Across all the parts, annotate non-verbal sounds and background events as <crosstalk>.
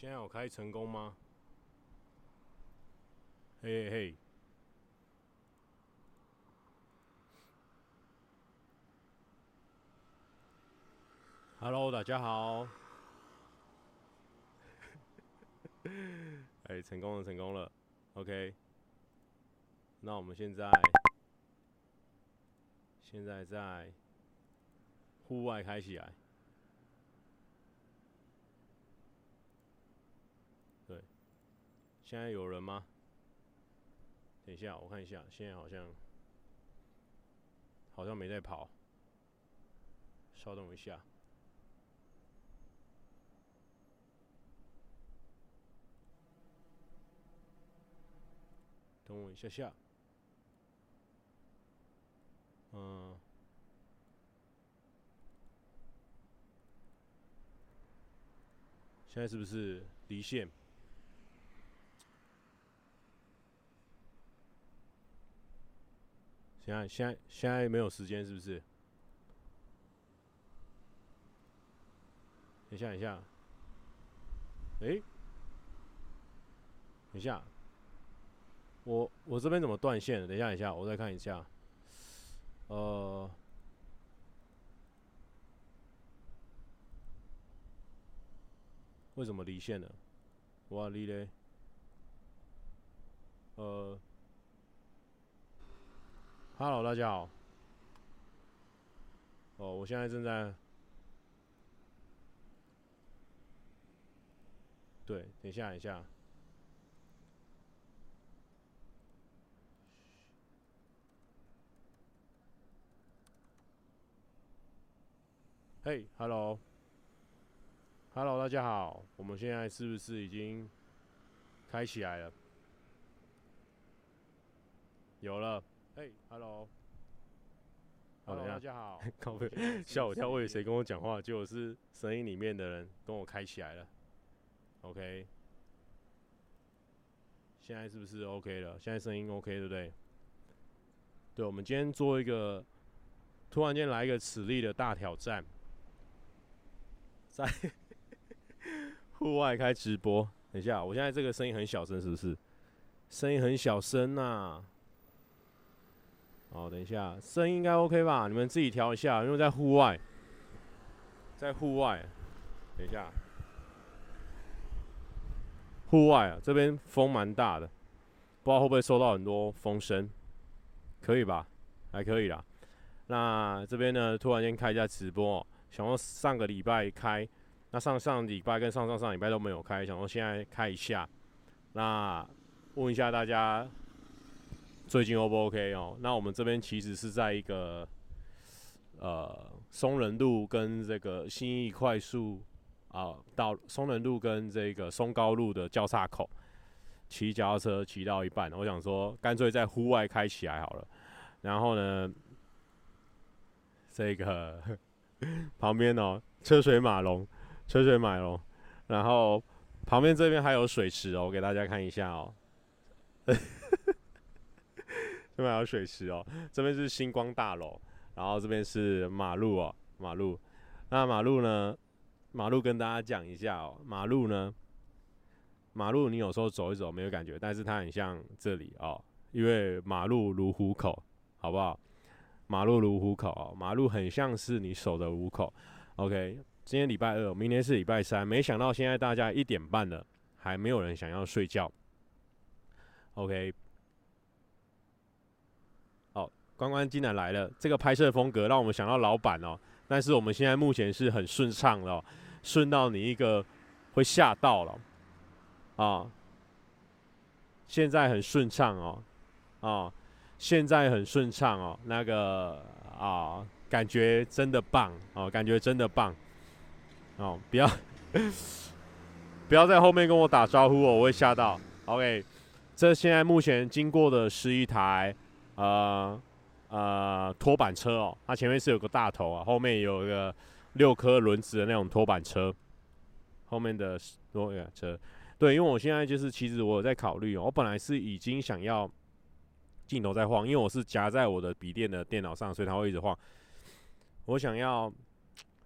现在有开成功吗？嘿嘿嘿，Hello，大家好。<laughs> 哎，成功了，成功了。OK，那我们现在现在在户外开起来。现在有人吗？等一下，我看一下，现在好像好像没在跑。稍等一下，等我一下下。嗯，现在是不是离线？现在现在现在没有时间是不是？等一下等一下，哎、等一下，我我这边怎么断线？等一下等一下，我再看一下。呃，为什么离线了？哇离嘞？呃。Hello，大家好。哦，我现在正在。对，等一下，等一下。嘿，Hello，Hello，大家好。我们现在是不是已经开起来了？有了。嘿，Hello，好，大家好。<laughs> 靠北，吓我一跳，我以为谁跟我讲话，结果是声音里面的人跟我开起来了。OK，现在是不是 OK 了？现在声音 OK 对不对？对，我们今天做一个，突然间来一个磁力的大挑战，在 <laughs> 户外开直播。等一下，我现在这个声音很小声，是不是？声音很小声呐。好，等一下，声音应该 OK 吧？你们自己调一下，因为在户外，在户外。等一下，户外啊，这边风蛮大的，不知道会不会收到很多风声？可以吧？还可以啦。那这边呢，突然间开一下直播，想说上个礼拜开，那上上礼拜跟上上上礼拜都没有开，想说现在开一下，那问一下大家。最近 O 不 OK 哦？那我们这边其实是在一个呃松仁路跟这个新义快速啊，到松仁路跟这个松高路的交叉口，骑脚踏车骑到一半，我想说干脆在户外开起来好了。然后呢，这个 <laughs> 旁边哦车水马龙，车水马龙，然后旁边这边还有水池哦，我给大家看一下哦。这边还有水池哦，这边是星光大楼，然后这边是马路哦，马路。那马路呢？马路跟大家讲一下哦，马路呢，马路你有时候走一走没有感觉，但是它很像这里哦，因为马路如虎口，好不好？马路如虎口哦，马路很像是你守的虎口。OK，今天礼拜二，明天是礼拜三，没想到现在大家一点半了，还没有人想要睡觉。OK。关关竟然来了，这个拍摄风格让我们想到老板哦。但是我们现在目前是很顺畅的，顺到你一个会吓到了啊！现在很顺畅哦，啊，现在很顺畅哦。那个啊，感觉真的棒哦，感觉真的棒哦！不要 <laughs> 不要在后面跟我打招呼哦，我会吓到。OK，这现在目前经过的是一台呃。呃，拖板车哦，它前面是有个大头啊，后面有一个六颗轮子的那种拖板车，后面的拖板车，对，因为我现在就是其实我有在考虑哦，我本来是已经想要镜头在晃，因为我是夹在我的笔电的电脑上，所以它会一直晃。我想要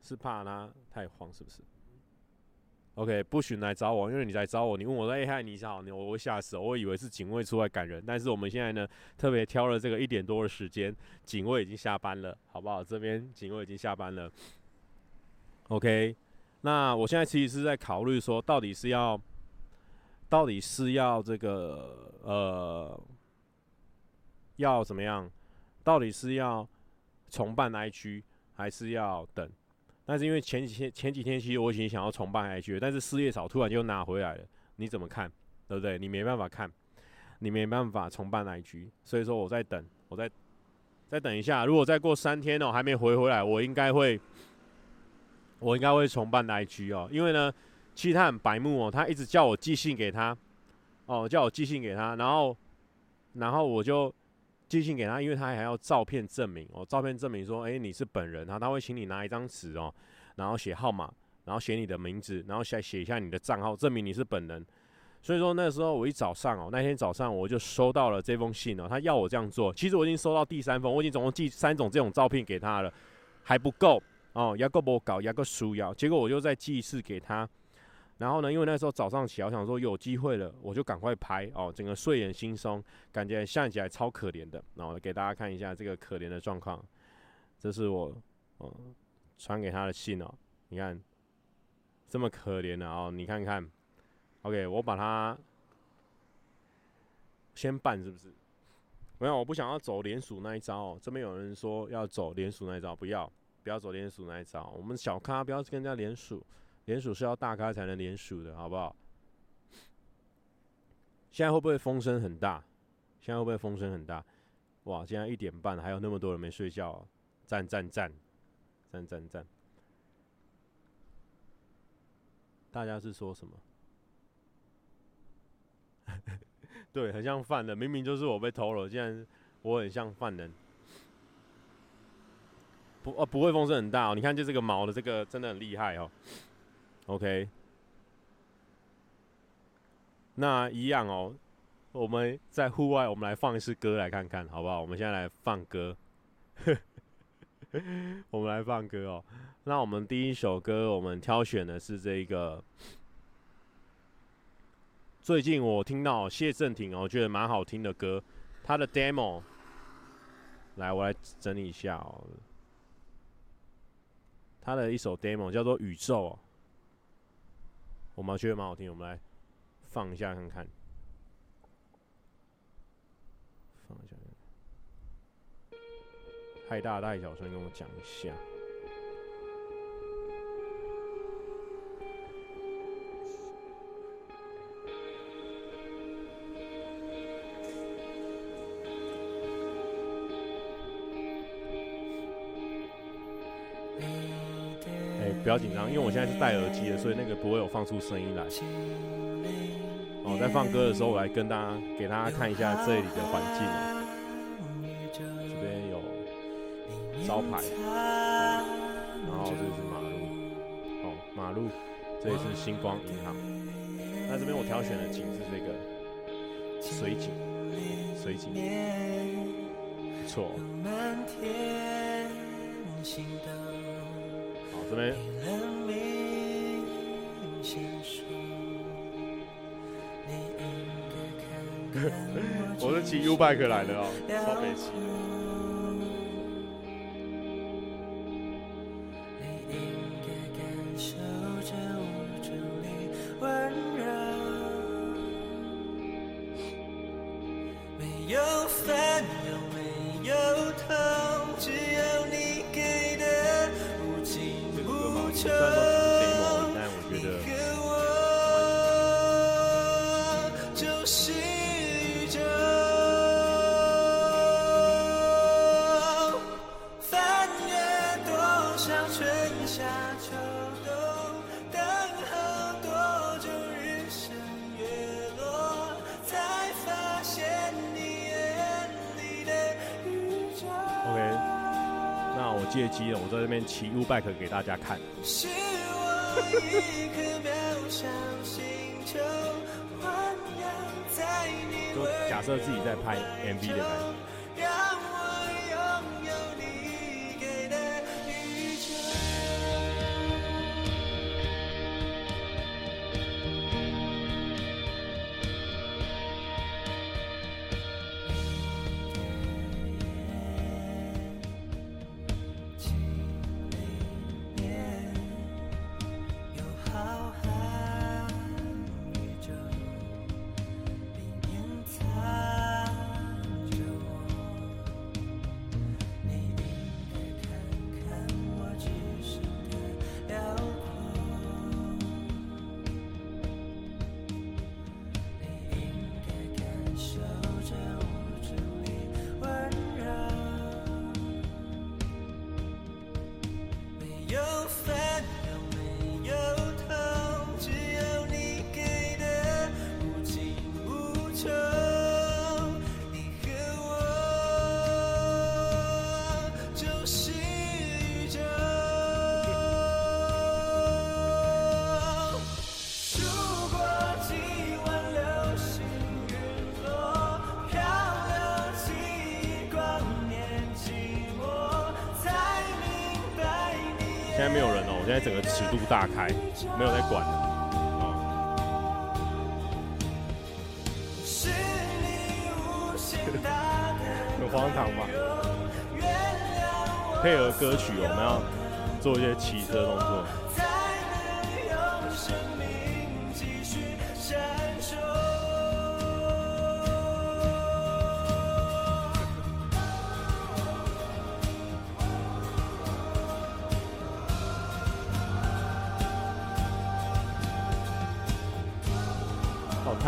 是怕它太晃，是不是？OK，不许来找我，因为你来找我，你问我说：“哎嗨，你好，你我会吓死，我以为是警卫出来赶人。”但是我们现在呢，特别挑了这个一点多的时间，警卫已经下班了，好不好？这边警卫已经下班了。OK，那我现在其实是在考虑说，到底是要，到底是要这个呃，要怎么样？到底是要重办 IG，还是要等？但是因为前几天前几天其实我已经想要重办 IG，但是四叶草突然就拿回来了，你怎么看？对不对？你没办法看，你没办法重办 IG，所以说我在等，我再再等一下。如果再过三天哦，还没回回来，我应该会我应该会重办 IG 哦，因为呢，其实他很白目哦，他一直叫我寄信给他，哦，叫我寄信给他，然后然后我就。寄信给他，因为他还要照片证明哦，照片证明说，诶，你是本人，然后他会请你拿一张纸哦，然后写号码，然后写你的名字，然后写写一下你的账号，证明你是本人。所以说那时候我一早上哦，那天早上我就收到了这封信哦，他要我这样做。其实我已经收到第三封，我已经总共寄三种这种照片给他了，还不够哦，要够不够搞，要够输要。结果我就再寄一次给他。然后呢，因为那时候早上起来，我想说有机会了，我就赶快拍哦，整个睡眼惺忪，感觉看起来超可怜的。然后给大家看一下这个可怜的状况，这是我哦传给他的信哦，你看这么可怜的哦，你看看，OK，我把它先办是不是？没有，我不想要走连署那一招哦。这边有人说要走连署那一招，不要，不要走连署那一招。我们小咖不要跟人家连署。连署是要大咖才能连署的，好不好？现在会不会风声很大？现在会不会风声很大？哇！现在一点半，还有那么多人没睡觉！赞赞赞，赞赞赞！大家是说什么？<laughs> 对，很像犯人，明明就是我被偷了，竟然我很像犯人。不，哦，不会风声很大哦。你看，就这个毛的，这个真的很厉害哦。OK，那一样哦。我们在户外，我们来放一次歌来看看，好不好？我们现在来放歌，<laughs> 我们来放歌哦。那我们第一首歌，我们挑选的是这一个。最近我听到谢震廷哦，我觉得蛮好听的歌，他的 demo。来，我来整理一下哦。他的一首 demo 叫做《宇宙》。我们觉得蛮好听，我们来放一下看看，放一下，太大太小声，跟我讲一下。不要紧张，因为我现在是戴耳机的，所以那个不会有放出声音来。哦，在放歌的时候，我来跟大家给大家看一下这里的环境哦。这边有招牌，然后这是马路，哦，马路，这里是星光银行。那这边我挑选的景是这个水景，水景，不错。我是 <laughs> 骑 U bike 来的哦，超北骑的。借机了，我在这边骑 U bike 给大家看。就假设自己在拍 MV 的感觉。现在整个尺度大开，没有在管了。很荒唐吧？配合歌曲，我们要做一些骑车动作。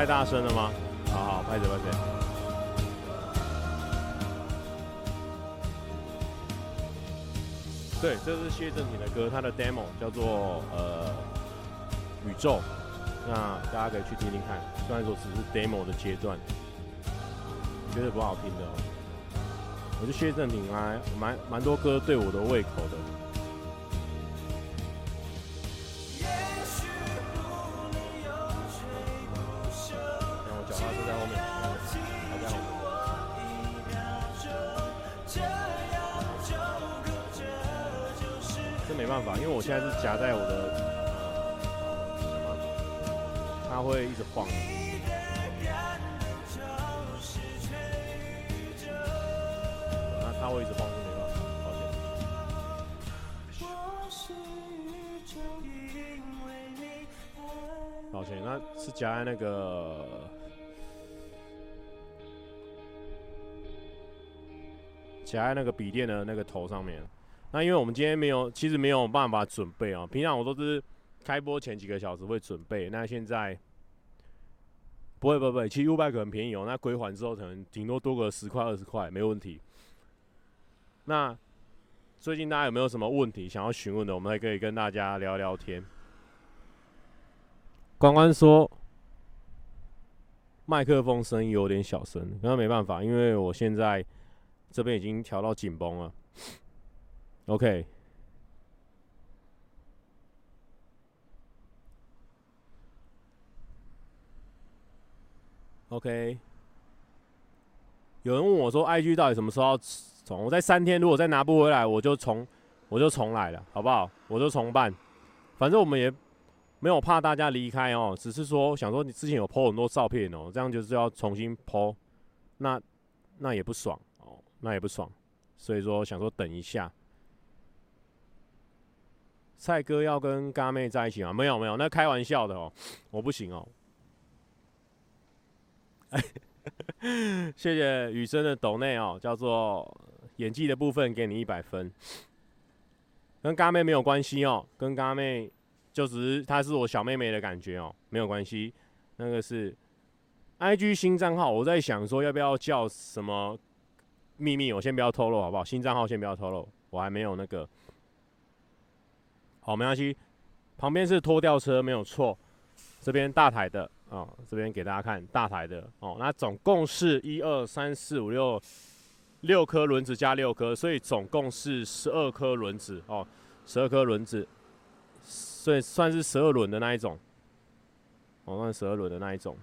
大声了吗？好好，拍着拍着。对，这是谢震廷的歌，他的 demo 叫做呃宇宙，那大家可以去听听看。虽然说只是 demo 的阶段，觉得不好听的。我觉得谢震廷啊，蛮蛮多歌对我的胃口的。现在是夹在我的呃什么，它会一直晃。那它会一直晃，是没办法，抱歉。抱歉，那是夹在那个夹在那个笔电的那个头上面。那因为我们今天没有，其实没有办法准备啊。平常我都是开播前几个小时会准备，那现在不会不会不会，其实 U 拜可能便宜哦。那归还之后可能顶多多个十块二十块，没问题。那最近大家有没有什么问题想要询问的？我们还可以跟大家聊聊天。关关说麦克风声音有点小声，那没办法，因为我现在这边已经调到紧绷了。OK，OK，有人问我说：“IG 到底什么时候要重？”我在三天，如果再拿不回来，我就重，我就重来了，好不好？我就重办。反正我们也没有怕大家离开哦，只是说想说你之前有 PO 很多照片哦，这样就是要重新 PO，那那也不爽哦，那也不爽，所以说想说等一下。蔡哥要跟嘎妹在一起吗？没有没有，那开玩笑的哦，我不行哦。<laughs> 谢谢雨生的抖内哦，叫做演技的部分给你一百分，跟嘎妹没有关系哦，跟嘎妹就只是她是我小妹妹的感觉哦，没有关系。那个是 IG 新账号，我在想说要不要叫什么秘密，我先不要透露好不好？新账号先不要透露，我还没有那个。好，没关系。旁边是拖吊车，没有错。这边大台的哦，这边给大家看大台的哦。那总共是一二三四五六六颗轮子加六颗，所以总共是十二颗轮子哦，十二颗轮子，所以算是十二轮的那一种。哦，算十二轮的那一种，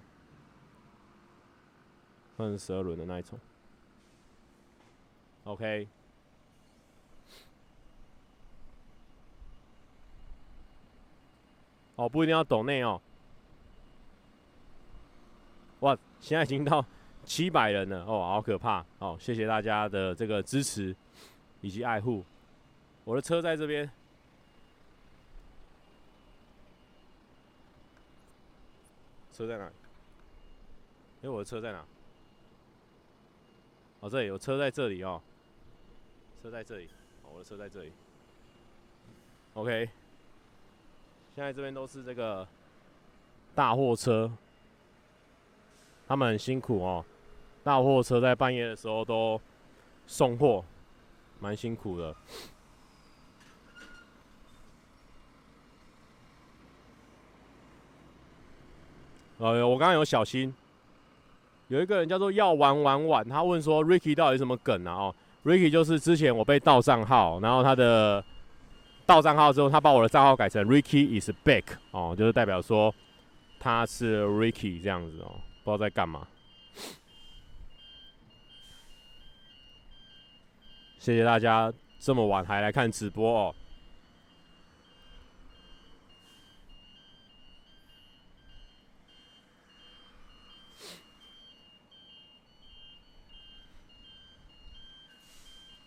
算是十二轮的那一种。OK。哦，不一定要抖内哦。哇，现在已经到七百人了哦，好可怕哦！谢谢大家的这个支持以及爱护。我的车在这边，车在哪？哎，我的车在哪？哦，这里有车在这里哦，车在这里，哦，我的车在这里。OK。现在这边都是这个大货车，他们很辛苦哦。大货车在半夜的时候都送货，蛮辛苦的。呃，我刚刚有小心，有一个人叫做要玩玩玩，他问说 Ricky 到底什么梗啊？哦，Ricky 就是之前我被盗账号，然后他的。到账号之后，他把我的账号改成 Ricky is back 哦，就是代表说他是 Ricky 这样子哦，不知道在干嘛。谢谢大家这么晚还来看直播哦。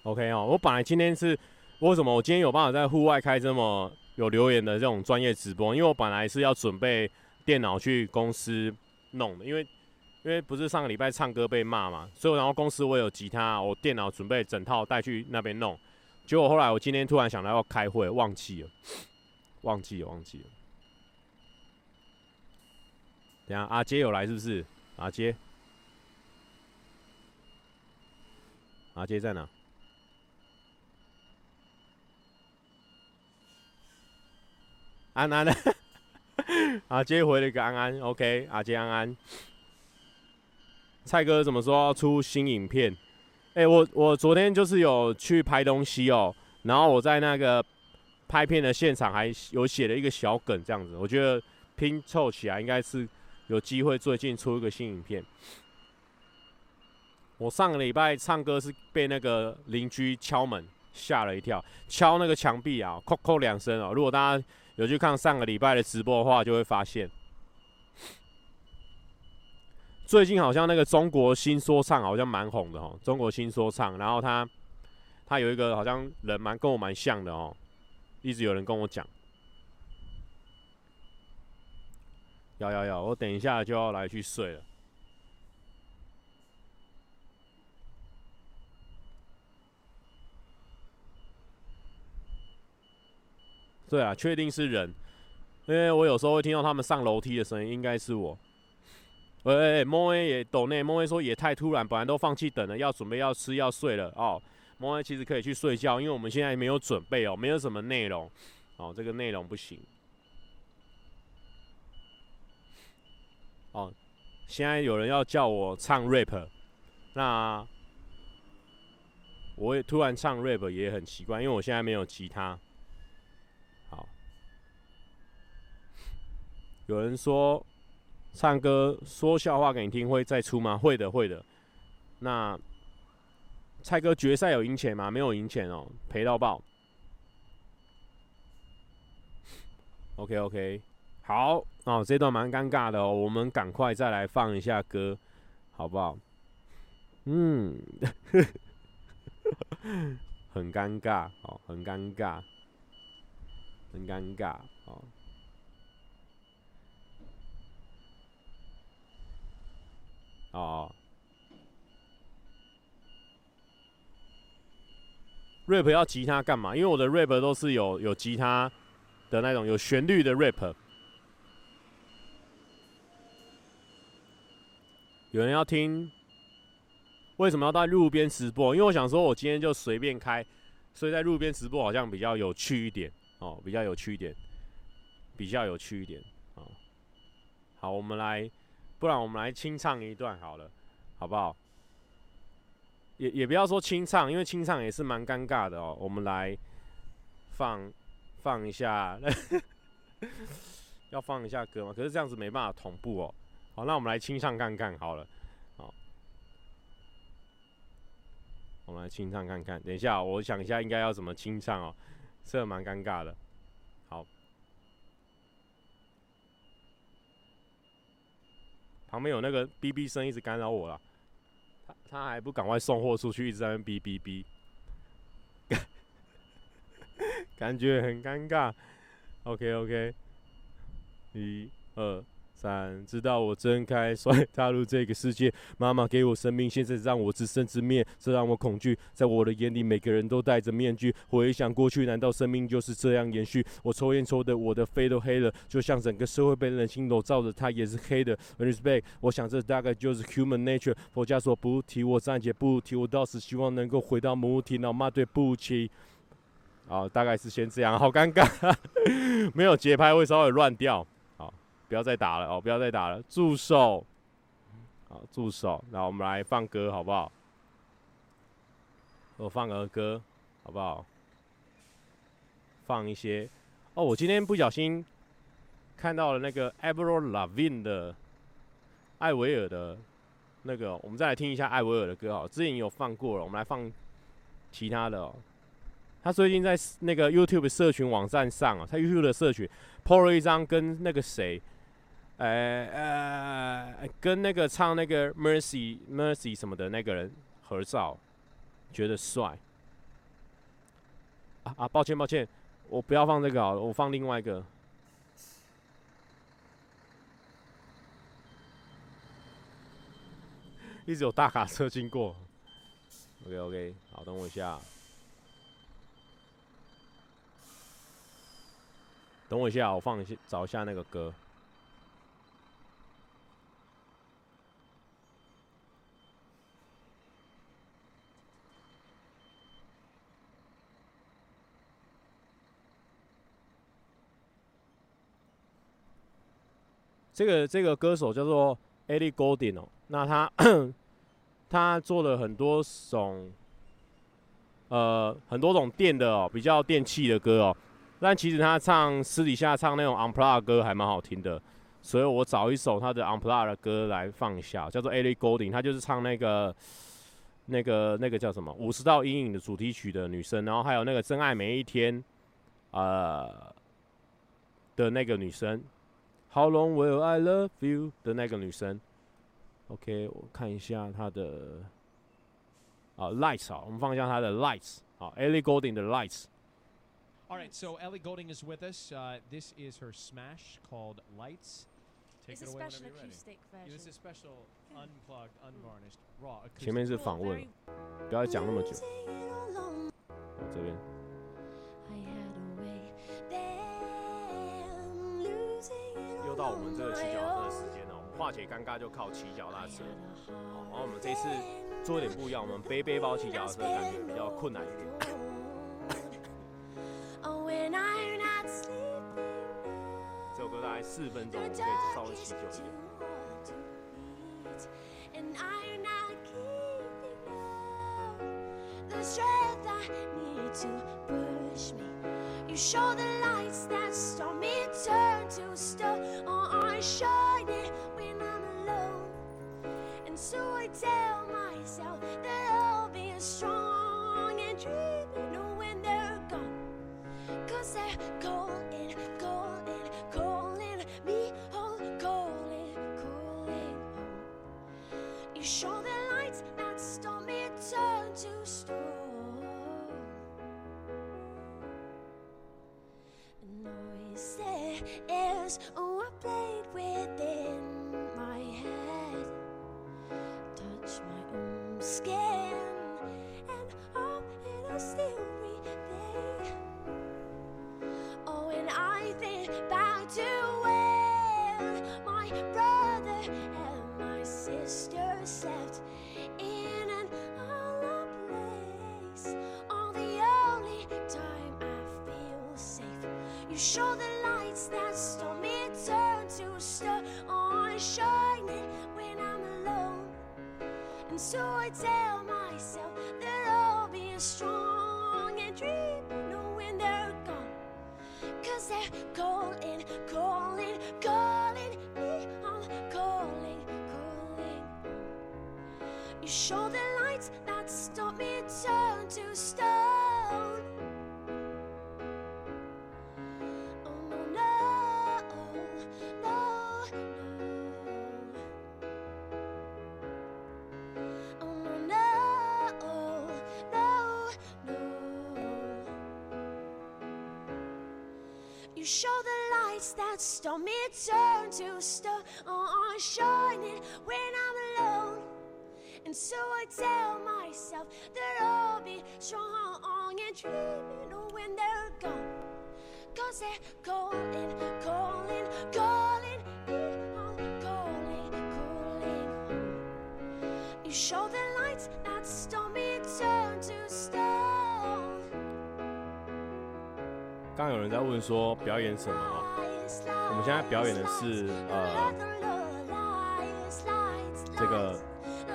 OK 哦，我本来今天是。为什么我今天有办法在户外开这么有留言的这种专业直播？因为我本来是要准备电脑去公司弄的，因为因为不是上个礼拜唱歌被骂嘛，所以然后公司我有吉他，我电脑准备整套带去那边弄。结果后来我今天突然想到要开会，忘记了，忘记了，忘记了。等下阿杰有来是不是？阿杰，阿杰在哪？安安呢？阿杰 <laughs> 回了一个安安，OK，阿杰安安。蔡哥怎么说要出新影片？哎、我我昨天就是有去拍东西哦，然后我在那个拍片的现场还有写了一个小梗，这样子，我觉得拼凑起来应该是有机会最近出一个新影片。我上个礼拜唱歌是被那个邻居敲门吓了一跳，敲那个墙壁啊，叩叩两声哦。如果大家有去看上个礼拜的直播的话，就会发现，最近好像那个中国新说唱好像蛮红的哦。中国新说唱，然后他他有一个好像人蛮跟我蛮像的哦，一直有人跟我讲，要要要，我等一下就要来去睡了。对啊，确定是人，因为我有时候会听到他们上楼梯的声音，应该是我。喂喂喂，莫威也抖内，莫威说也太突然，本来都放弃等了，要准备要吃要睡了哦。莫威其实可以去睡觉，因为我们现在没有准备哦，没有什么内容哦，这个内容不行。哦，现在有人要叫我唱 rap，那我也突然唱 rap 也很奇怪，因为我现在没有吉他。有人说唱歌说笑话给你听会再出吗？会的，会的。那蔡哥决赛有赢钱吗？没有赢钱哦，赔到爆。OK OK，好哦，这段蛮尴尬的哦，我们赶快再来放一下歌，好不好？嗯，<laughs> 很尴尬哦，很尴尬，很尴尬哦。，rap 要吉他干嘛？因为我的 rap 都是有有吉他的那种有旋律的 rap。有人要听？为什么要在路边直播？因为我想说，我今天就随便开，所以在路边直播好像比较有趣一点哦，比较有趣一点，比较有趣一点哦。好，我们来。不然我们来清唱一段好了，好不好？也也不要说清唱，因为清唱也是蛮尴尬的哦。我们来放放一下，<laughs> 要放一下歌吗？可是这样子没办法同步哦。好，那我们来清唱看看好了。好，我们来清唱看看。等一下，我想一下应该要怎么清唱哦，这蛮尴尬的。旁边有那个哔哔声一直干扰我了，他他还不赶快送货出去，一直在那哔哔哔，<laughs> 感觉很尴尬。OK OK，一二。三，直到我睁开双眼踏入这个世界，妈妈给我生命，现在让我自生自灭，这让我恐惧。在我的眼里，每个人都戴着面具。回想过去，难道生命就是这样延续？我抽烟抽的，我的肺都黑了，就像整个社会被人心笼罩着，它也是黑的。Respect，我想这大概就是 human nature。佛家说不提我暂且不提，我到时希望能够回到母体。老妈对不起。好，大概是先这样，好尴尬，<laughs> 没有节拍会稍微乱掉。不要再打了哦！不要再打了，助手，好，助手。那我们来放歌好不好？我放儿歌好不好？放一些哦。我今天不小心看到了那个 Avril Lavigne 的艾维尔的那个，我们再来听一下艾维尔的歌哦。之前有放过了，我们来放其他的哦。他最近在那个 YouTube 社群网站上啊，他 YouTube 的社群 PO 了一张跟那个谁。哎呃，跟那个唱那个 Mercy Mercy 什么的那个人合照，觉得帅，啊啊，抱歉抱歉，我不要放这个好了，我放另外一个。<laughs> 一直有大卡车经过。OK OK，好，等我一下。等我一下，我放一下，找一下那个歌。这个这个歌手叫做 Ellie golding 哦，那他 <coughs> 他做了很多种呃很多种电的哦，比较电气的歌哦。但其实他唱私底下唱那种 unplugged 歌还蛮好听的，所以我找一首他的 unplugged 的歌来放一下，叫做 Ellie Golding，他就是唱那个那个那个叫什么五十道阴影的主题曲的女生，然后还有那个真爱每一天呃的那个女生 ，How long will I love you 的那个女生，OK，我看一下他的啊 Lights 啊，我们放一下他的 Lights 啊 Ellie Goulding 的 Lights。All right, so Ellie Goulding is with us. Uh, this is her smash called Lights. Take it away whenever you're ready. Yeah, this is a special unplugged, unvarnished, raw acoustic. 前面是访问，不要讲那么久。这边。 到我们这个骑脚踏车的时间了，我们化解尴尬就靠骑脚踏车。好，然后我们这次做一点不一样，我们背背包骑脚踏车感觉比较困难一点。歌大概四分钟，可以稍微骑久一点。So I tell myself that I'll be strong and dreaming when they're gone. Cause they're calling, calling, calling me home, calling, calling home. You show the lights that stormy turn to storm. The noise there is, oh, I played with it. You show the lights that stormy turn to stone. Oh, I shine it when I'm alone. And so I tell myself that I'll be strong and dream no when they're gone. Cause they're calling, calling, calling me. I'm calling, calling. You show the lights that stop me turn to stone. 刚有人在问说表演什么？ 我们现在表演的是呃这个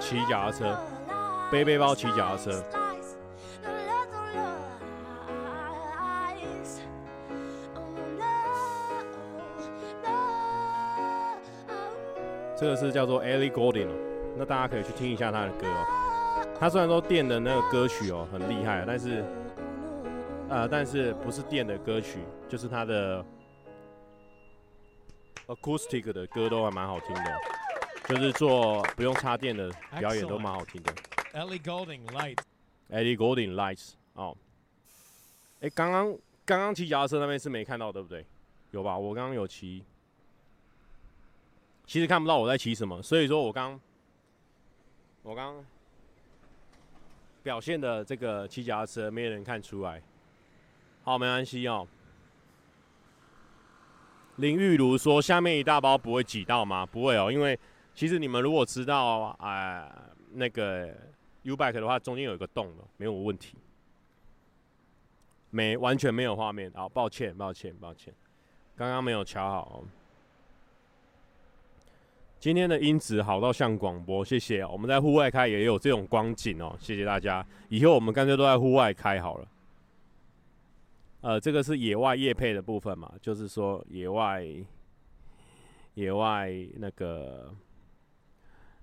骑脚踏车，背背包骑脚踏车。这个是叫做 Ellie Goulding，那大家可以去听一下他的歌哦。他虽然说电的那个歌曲哦很厉害，但是。呃，但是不是电的歌曲，就是他的 acoustic 的歌都还蛮好听的，就是做不用插电的表演都蛮好听的。Ellie Goulding Lights，Ellie Goulding Lights，哦。哎，刚刚刚刚骑脚踏车那边是没看到，对不对？有吧？我刚刚有骑，其实看不到我在骑什么，所以说我刚我刚表现的这个骑脚踏车没有人看出来。好，没关系哦。林玉如说：“下面一大包不会挤到吗？不会哦，因为其实你们如果知道啊、呃，那个 U bike 的话，中间有一个洞的，没有问题。没，完全没有画面。好，抱歉，抱歉，抱歉，刚刚没有瞧好哦。今天的音质好到像广播，谢谢。我们在户外开也有这种光景哦，谢谢大家。以后我们干脆都在户外开好了。”呃，这个是野外夜配的部分嘛，就是说野外，野外那个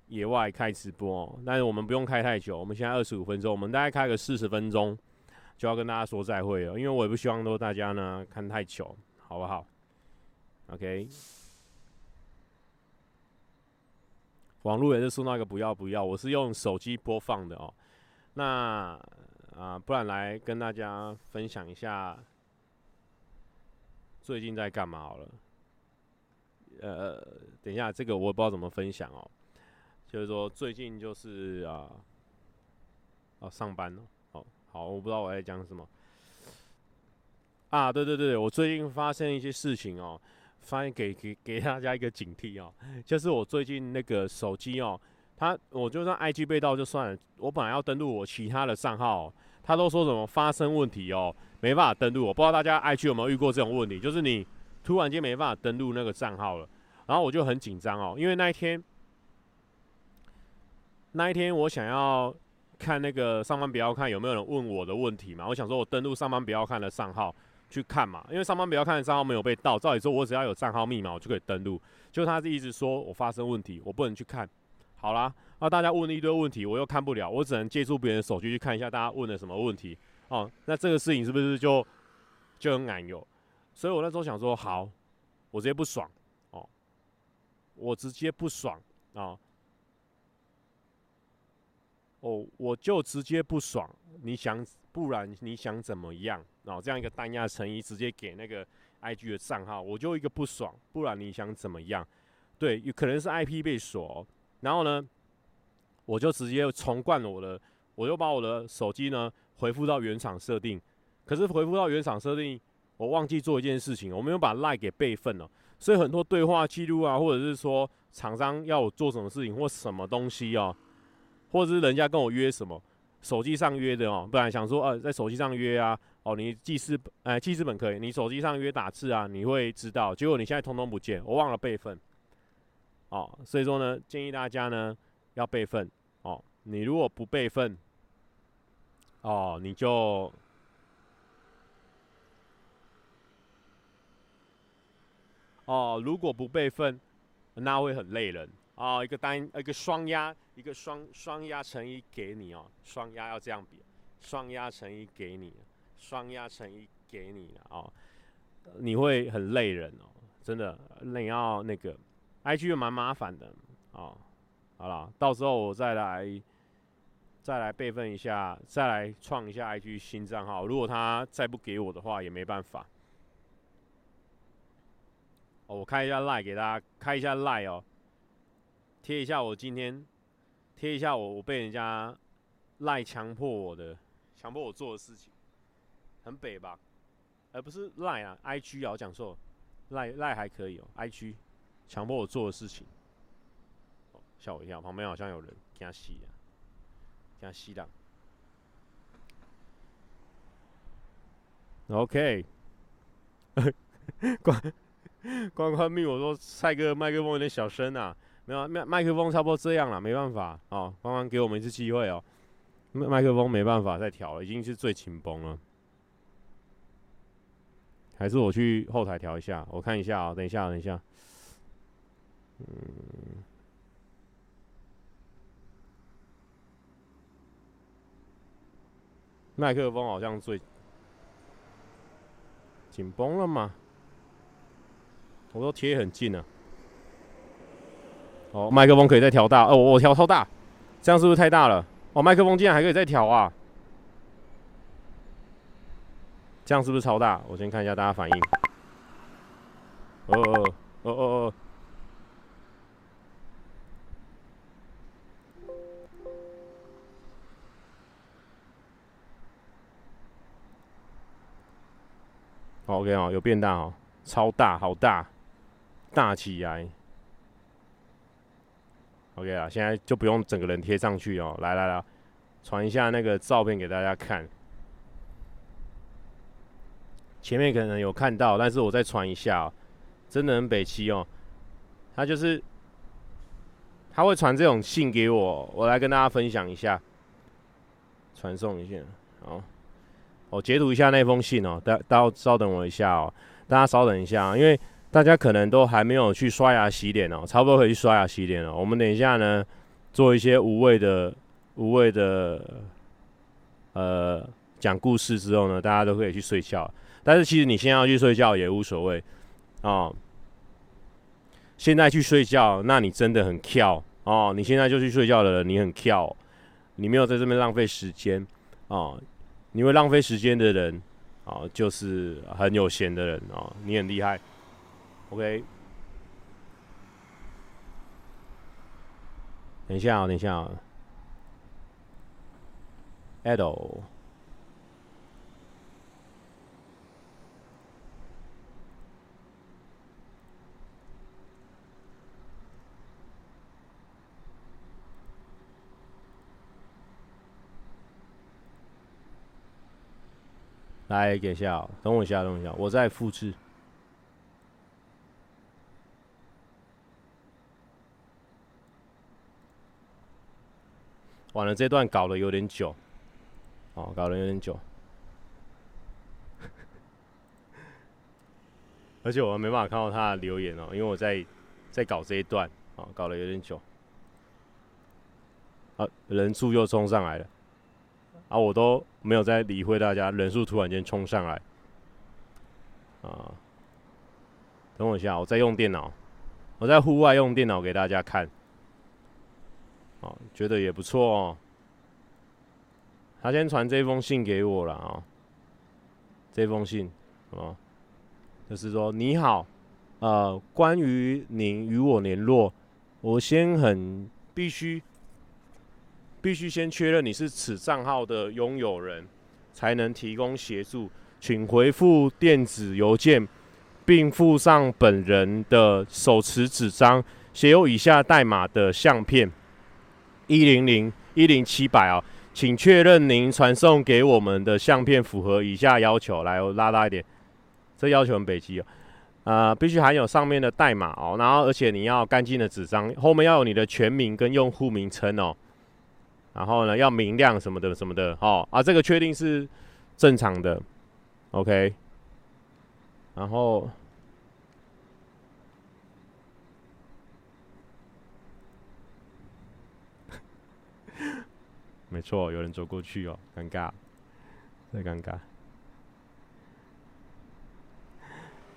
野外开直播，但是我们不用开太久，我们现在二十五分钟，我们大概开个四十分钟就要跟大家说再会了，因为我也不希望说大家呢看太久，好不好？OK，网络也是说那个不要不要，我是用手机播放的哦，那。啊，不然来跟大家分享一下最近在干嘛好了。呃，等一下，这个我也不知道怎么分享哦。就是说最近就是啊，啊上班哦。好，好，我不知道我在讲什么。啊，对对对，我最近发生一些事情哦，发现给给给大家一个警惕哦，就是我最近那个手机哦，他我就算 IG 被盗就算了，我本来要登录我其他的账号。他都说什么发生问题哦，没办法登录。我不知道大家 IG 有没有遇过这种问题，就是你突然间没办法登录那个账号了，然后我就很紧张哦，因为那一天，那一天我想要看那个上班不要看有没有人问我的问题嘛，我想说我登录上班不要看的账号去看嘛，因为上班不要看的账号没有被盗，照理说我只要有账号密码我就可以登录，就他是一直说我发生问题，我不能去看，好啦。那大家问了一堆问题，我又看不了，我只能借助别人的手机去看一下大家问了什么问题哦。那这个事情是不是就就很难有？所以我那时候想说，好，我直接不爽哦，我直接不爽啊，哦，我就直接不爽。你想，不然你想怎么样？哦，这样一个单压成一，直接给那个 IG 的账号，我就一个不爽，不然你想怎么样？对，有可能是 IP 被锁，然后呢？我就直接重灌了我的，我就把我的手机呢回复到原厂设定，可是回复到原厂设定，我忘记做一件事情，我没有把 LINE 给备份了，所以很多对话记录啊，或者是说厂商要我做什么事情或什么东西哦，或者是人家跟我约什么，手机上约的哦，不然想说呃在手机上约啊，哦你记事本哎记事本可以，你手机上约打字啊，你会知道，结果你现在通通不见，我忘了备份，哦，所以说呢建议大家呢要备份。哦，你如果不备份，哦，你就，哦，如果不备份，那会很累人哦。一个单，一个双压，一个双双压乘以给你哦，双压要这样比，双压乘以给你，双压乘以给你哦，你会很累人哦，真的，你要那个，IG 也蛮麻烦的哦。好了，到时候我再来再来备份一下，再来创一下 IG 新账号。如果他再不给我的话，也没办法。哦，我开一下 Line 给大家，开一下 Line 哦，贴一下我今天贴一下我我被人家赖强迫我的，强迫我做的事情，很北吧？而不是赖啊，IG 啊，我讲错赖赖还可以哦，IG 强迫我做的事情。吓我一跳，旁边好像有人，惊死啊，惊死啦。OK，<laughs> 关关关密我说，蔡哥麦克风有点小声啊，没有麦麦克风差不多这样了，没办法哦，刚刚给我们一次机会哦，麦克风没办法再调了，已经是最紧绷了，还是我去后台调一下，我看一下啊、哦，等一下，等一下，嗯。麦克风好像最紧绷了吗？我都贴很近了。哦，麦克风可以再调大。哦，我调超大，这样是不是太大了？哦，麦克风竟然还可以再调啊！这样是不是超大？我先看一下大家反应。哦哦哦哦哦。OK 哦，有变大哦，超大，好大，大起来。OK 啊，现在就不用整个人贴上去哦。来来来，传一下那个照片给大家看。前面可能有看到，但是我再传一下哦。真的很北七哦。他就是他会传这种信给我，我来跟大家分享一下，传送一下。好，我截图一下那封信哦。大大家稍等我一下哦，大家稍等一下，因为。大家可能都还没有去刷牙洗脸哦，差不多可以去刷牙洗脸了。我们等一下呢，做一些无谓的、无谓的，呃，讲故事之后呢，大家都可以去睡觉。但是其实你现在要去睡觉也无所谓哦。现在去睡觉，那你真的很跳哦。你现在就去睡觉的人，你很跳，你没有在这边浪费时间哦。你会浪费时间的人啊，就是很有闲的人啊，你很厉害。OK，等一下啊，等一下啊，Ado，来，等一下，等我一下，等我一下，我再复制。完了，这段搞得有点久，哦，搞得有点久，<laughs> 而且我没办法看到他的留言哦，因为我在在搞这一段，哦，搞得有点久，啊，人数又冲上来了，啊，我都没有在理会大家，人数突然间冲上来，啊，等我一下，我在用电脑，我在户外用电脑给大家看。哦，觉得也不错哦。他先传这封信给我了啊、哦，这封信，哦，就是说你好，呃，关于您与我联络，我先很必须必须先确认你是此账号的拥有人，才能提供协助，请回复电子邮件，并附上本人的手持纸张，写有以下代码的相片。一零零一零七百哦，请确认您传送给我们的相片符合以下要求。来，我拉大一点，这要求很北极哦，呃，必须含有上面的代码哦，然后而且你要干净的纸张，后面要有你的全名跟用户名称哦，然后呢要明亮什么的什么的哦，啊，这个确定是正常的，OK，然后。<laughs> 没错，有人走过去哦，尴尬，太尴尬。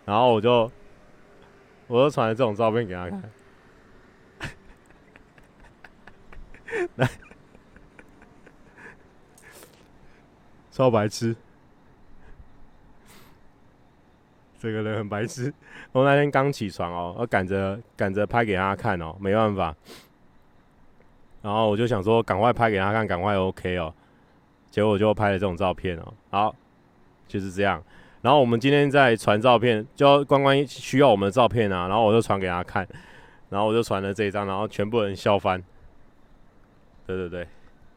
然后我就，我就传了这种照片给他看，来 <laughs> 超白痴，这个人很白痴。我那天刚起床哦，我赶着赶着拍给他看哦，没办法。然后我就想说，赶快拍给他看，赶快 OK 哦。结果就拍了这种照片哦。好，就是这样。然后我们今天在传照片，就关关需要我们的照片啊。然后我就传给他看，然后我就传了这一张，然后全部人笑翻。对对对，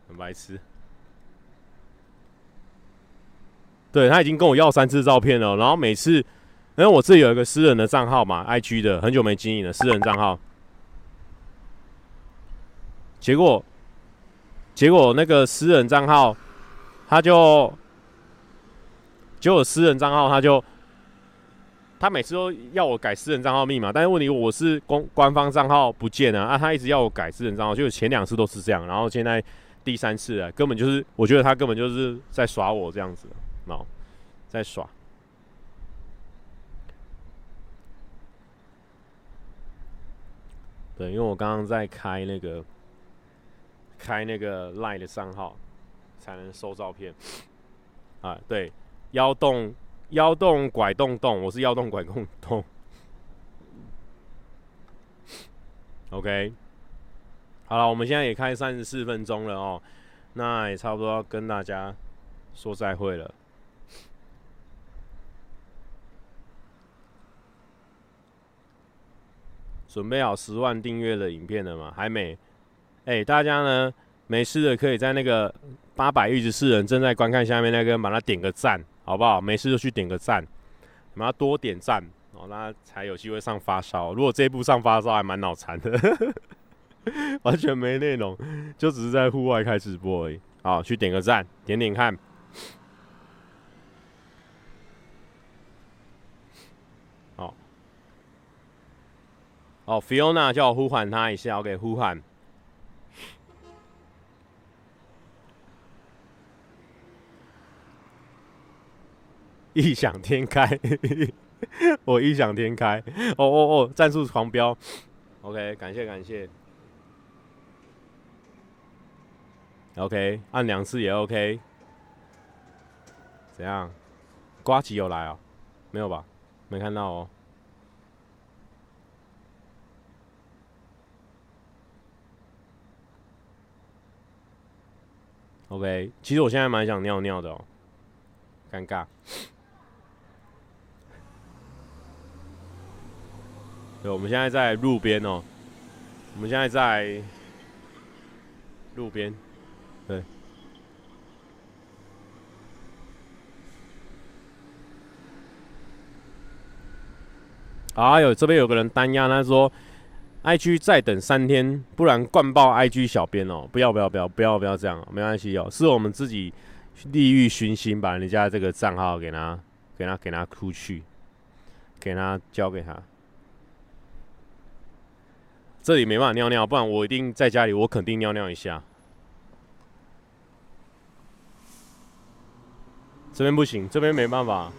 很白痴。对，他已经跟我要三次照片了，然后每次，因为我自己有一个私人的账号嘛，IG 的，很久没经营了，私人账号。结果，结果那个私人账号，他就，结果私人账号他就，他每次都要我改私人账号密码，但是问题我是公官方账号不见了啊，他一直要我改私人账号，就前两次都是这样，然后现在第三次啊，根本就是我觉得他根本就是在耍我这样子，哦，在耍。对，因为我刚刚在开那个。开那个 Line 的账号才能收照片啊！对，要动腰动拐动动，我是腰动拐动动。OK，好了，我们现在也开三十四分钟了哦，那也差不多要跟大家说再会了。准备好十万订阅的影片了吗？还没。哎、大家呢没事的可以在那个八百一十四人正在观看下面那个，把它点个赞，好不好？没事就去点个赞，你们要多点赞。哦，那才有机会上发烧。如果这一部上发烧，还蛮脑残的，<laughs> 完全没内容，就只是在户外开直播而已。好，去点个赞，点点看。哦，Fiona 叫我呼唤他一下，OK，呼唤。<laughs> 异想天开。<laughs> 我异想天开，哦哦哦，战术狂飙，OK，感谢感谢，OK，按两次也 OK，怎样？瓜吉有来哦？没有吧？没看到哦。OK，其实我现在蛮想尿尿的哦，尴尬。对，我们现在在路边哦。我们现在在路边，对。啊，有这边有个人单押，他说：“IG 再等三天，不然灌爆 IG 小编哦！不要不要不要不要不要这样，没关系哦，是我们自己利欲熏心，把人家这个账号给他给他给他出去，给他交给他。”这里没办法尿尿，不然我一定在家里，我肯定尿尿一下。这边不行，这边没办法。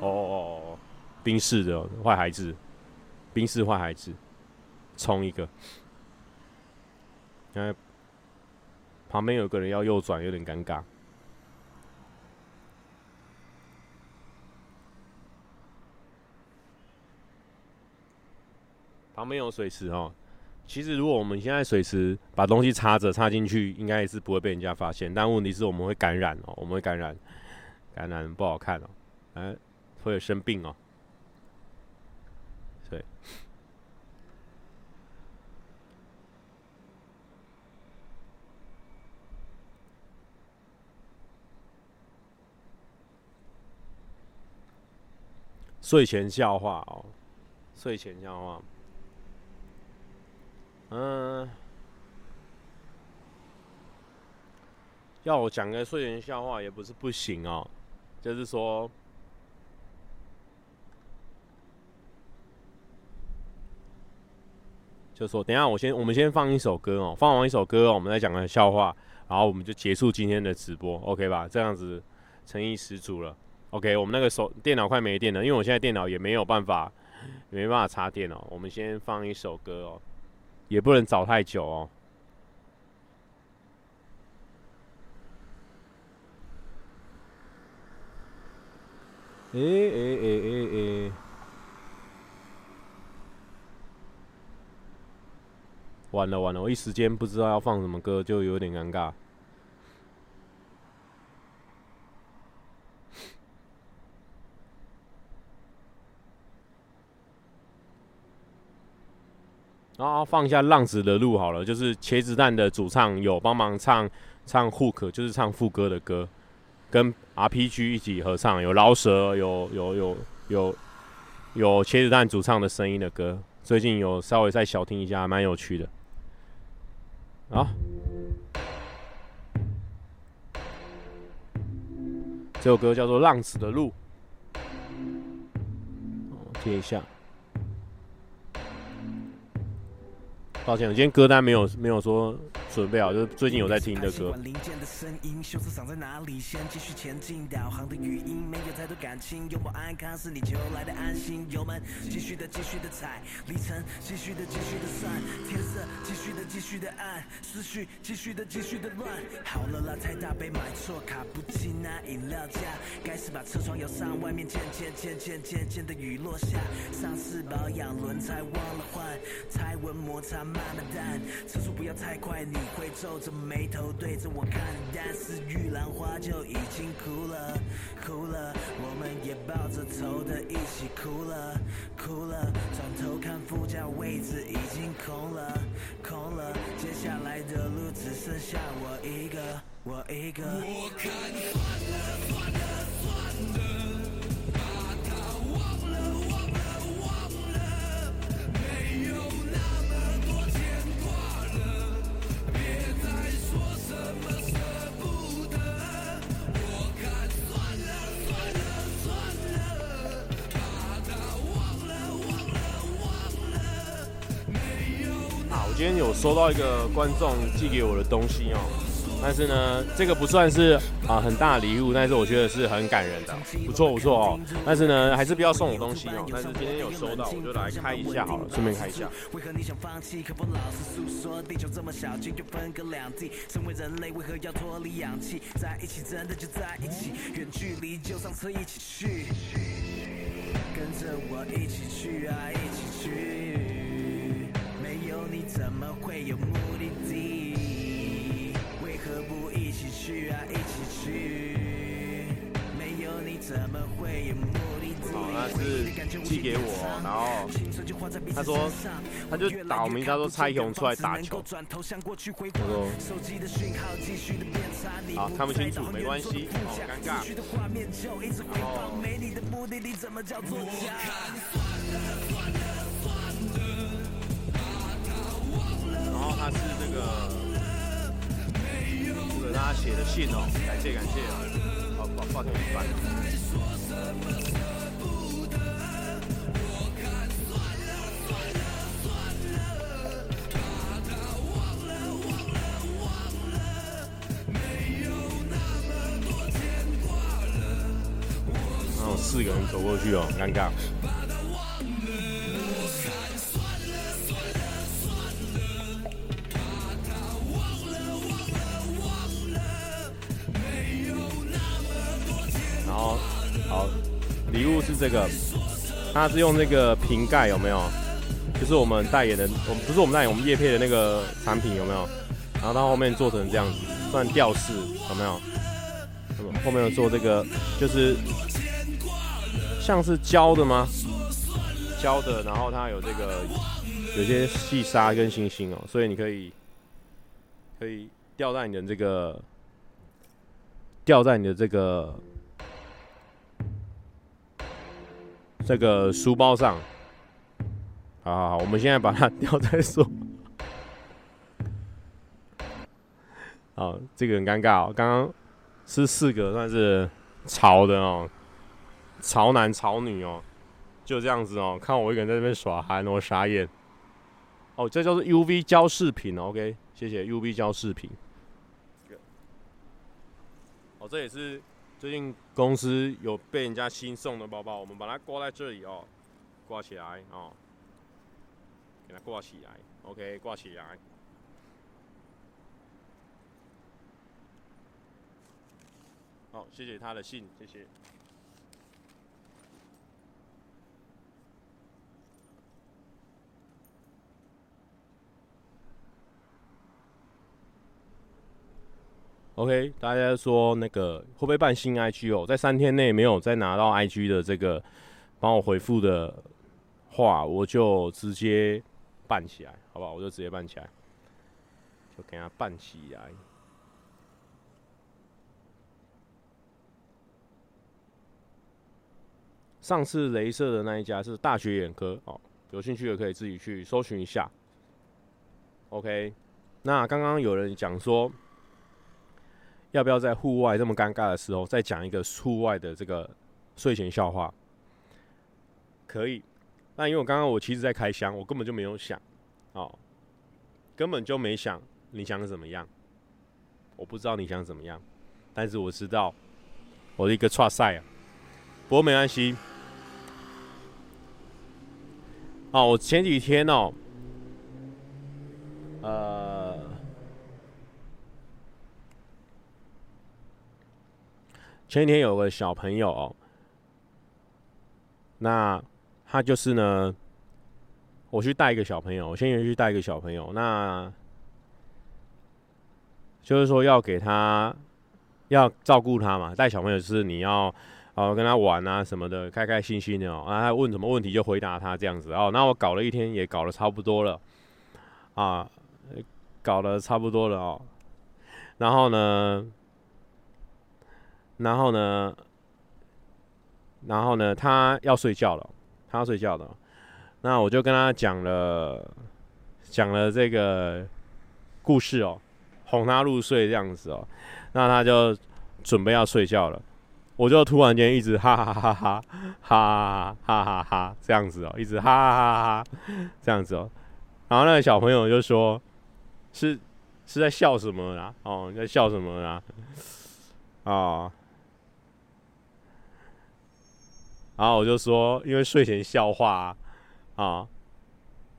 哦哦哦哦，宾士的坏孩子，冰室坏孩子，冲一个。因为旁边有个人要右转，有点尴尬。旁边有水池哦，其实如果我们现在水池把东西插着插进去，应该也是不会被人家发现。但问题是我们会感染哦，我们会感染，感染不好看哦，哎，会有生病哦。对，睡前笑话哦，睡前笑话。嗯，要我讲个睡前笑话也不是不行哦，就是说，就说等下我先我们先放一首歌哦，放完一首歌，我们再讲个笑话，然后我们就结束今天的直播，OK 吧？这样子诚意十足了。，OK。我们那个手电脑快没电了，因为我现在电脑也没有办法，没办法插电哦。我们先放一首歌哦。也不能找太久哦。诶诶诶诶诶！完了完了，我一时间不知道要放什么歌，就有点尴尬。然后放一下浪子的路好了，就是茄子蛋的主唱有帮忙唱唱 hook，就是唱副歌的歌，跟 RPG 一起合唱，有饶舌，有有有有有茄子蛋主唱的声音的歌，最近有稍微再小听一下，蛮有趣的。好，这首歌叫做《浪子的路》，听一下。抱歉，我今天歌单没有没有说准备好，就是最近有在听的歌。零件的声音，修饰厂在哪里？先继续前进，导航的语音没有太多感情，拥抱安康是你求来的安心。油门继续的继续的踩，里程继续的继续的算，天色继续的继续的暗，思绪继续的继续的乱。好了啦，太大杯买错卡布奇诺饮料架，该是把车窗摇上，外面渐渐渐渐渐渐的雨落下。上次保养轮胎忘了换，胎纹摩擦慢慢淡，车速不要太快，你你会皱着眉头对着我看。但是玉兰花就已经哭了，哭了，我们也抱着头的一起哭了，哭了。转头看副驾位置已经空了，空了。接下来的路只剩下我一个，我一个。我看算了算了今天有收到一个观众寄给我的东西哦，但是呢，这个不算是啊很大的礼物，但是我觉得是很感人的，不错不错哦。但是呢，还是不要送我东西哦。但是今天有收到，我就来开一下好了，顺便开一下。为何你想放弃？可否老实诉说？地球这么小，却又分隔两地。身为人类，为何要脱离氧气？在一起真的就在一起，远距离就上车一起去，跟着我一起去啊，一起去。会有目的地？为何不一起去啊？一起去。没有你怎么会有目的地？好，那是寄给我，然后他说，他就打我名，他说蔡雄出来打球。他说，好，看不清楚，没关系，好尴尬。然后他是这个，这个他写的信哦，感谢感谢啊，好，抱抱歉一番。然后四个人走过去哦，尴尬。礼物是这个，它是用那个瓶盖有没有？就是我们代言的，我们不是我们代言，我们叶配的那个产品有没有？然后它后面做成这样子，算吊饰有没有？后面有做这个，就是像是胶的吗？胶的，然后它有这个有些细沙跟星星哦，所以你可以可以吊在你的这个吊在你的这个。这个书包上，好好好，我们现在把它吊在说。<laughs> 好，这个很尴尬哦。刚刚是四个算是潮的哦，潮男潮女哦，就这样子哦。看我一个人在这边耍憨，我傻眼。哦，这叫做 UV 胶饰品，OK，谢谢 UV 胶饰品。哦，这也是。最近公司有被人家新送的包包，我们把它挂在这里哦，挂起来哦，给它挂起来，OK，挂起来。好，谢谢他的信，谢谢。OK，大家说那个会不会办新 IG 哦？在三天内没有再拿到 IG 的这个帮我回复的话，我就直接办起来，好不好？我就直接办起来，就给他办起来。上次雷射的那一家是大学眼科哦，有兴趣的可以自己去搜寻一下。OK，那刚刚有人讲说。要不要在户外这么尴尬的时候再讲一个户外的这个睡前笑话？可以。那因为我刚刚我其实在开箱，我根本就没有想，哦，根本就没想你想怎么样，我不知道你想怎么样，但是我知道我的一个差赛啊，不过没关系。哦，我前几天哦，呃，前几天有个小朋友，那他就是呢，我去带一个小朋友，我先去带一个小朋友，那就是说要给他要照顾他嘛，带小朋友就是你要。哦，跟他玩啊什么的，开开心心的哦。啊，他问什么问题就回答他这样子哦。那我搞了一天，也搞得差不多了，啊，搞得差不多了哦。然后呢，然后呢，然后呢，他要睡觉了，他要睡觉了。那我就跟他讲了，讲了这个故事哦，哄他入睡这样子哦。那他就准备要睡觉了。我就突然间一直哈哈哈哈哈哈哈哈哈哈这样子哦，一直哈哈哈哈这样子哦，然后那个小朋友就说：“是是在笑什么啦？哦，在笑什么啦？啊？”然后我就说：“因为睡前笑话啊。”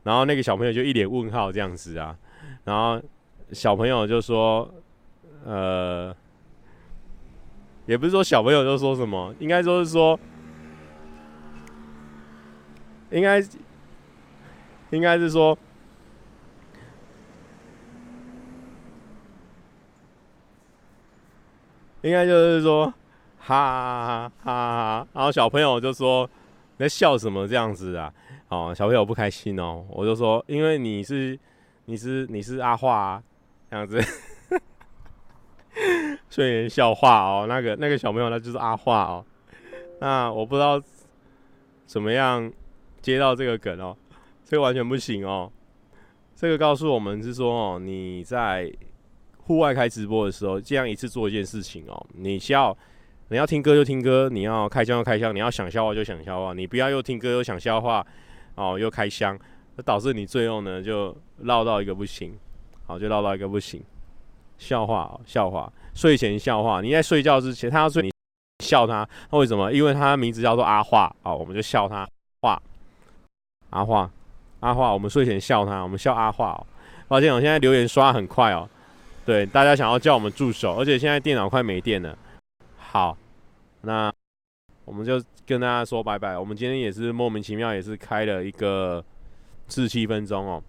然后那个小朋友就一脸问号这样子啊，然后小朋友就说：“呃。”也不是说小朋友就说什么，应该说是说，应该应该是说，应该就是说，哈哈哈，然后小朋友就说你在笑什么这样子啊？哦，小朋友不开心哦，我就说，因为你是你是你是阿华啊，这样子。<laughs> 睡前笑话哦，那个那个小朋友他就是阿华哦，那我不知道怎么样接到这个梗哦，这个完全不行哦。这个告诉我们是说哦，你在户外开直播的时候，这样一次做一件事情哦，你需要你要听歌就听歌，你要开箱就开箱，你要想笑话就想笑话，你不要又听歌又想笑话哦，又开箱，那导致你最后呢就绕到一个不行，好，就绕到一个不行。笑话哦，笑话，睡前笑话。你在睡觉之前，他要睡，你笑他，那为什么？因为他名字叫做阿化哦，我们就笑他，华，阿华，阿华，我们睡前笑他，我们笑阿华哦。抱歉，我现在留言刷很快哦，对，大家想要叫我们助手，而且现在电脑快没电了。好，那我们就跟大家说拜拜。我们今天也是莫名其妙，也是开了一个四七分钟哦。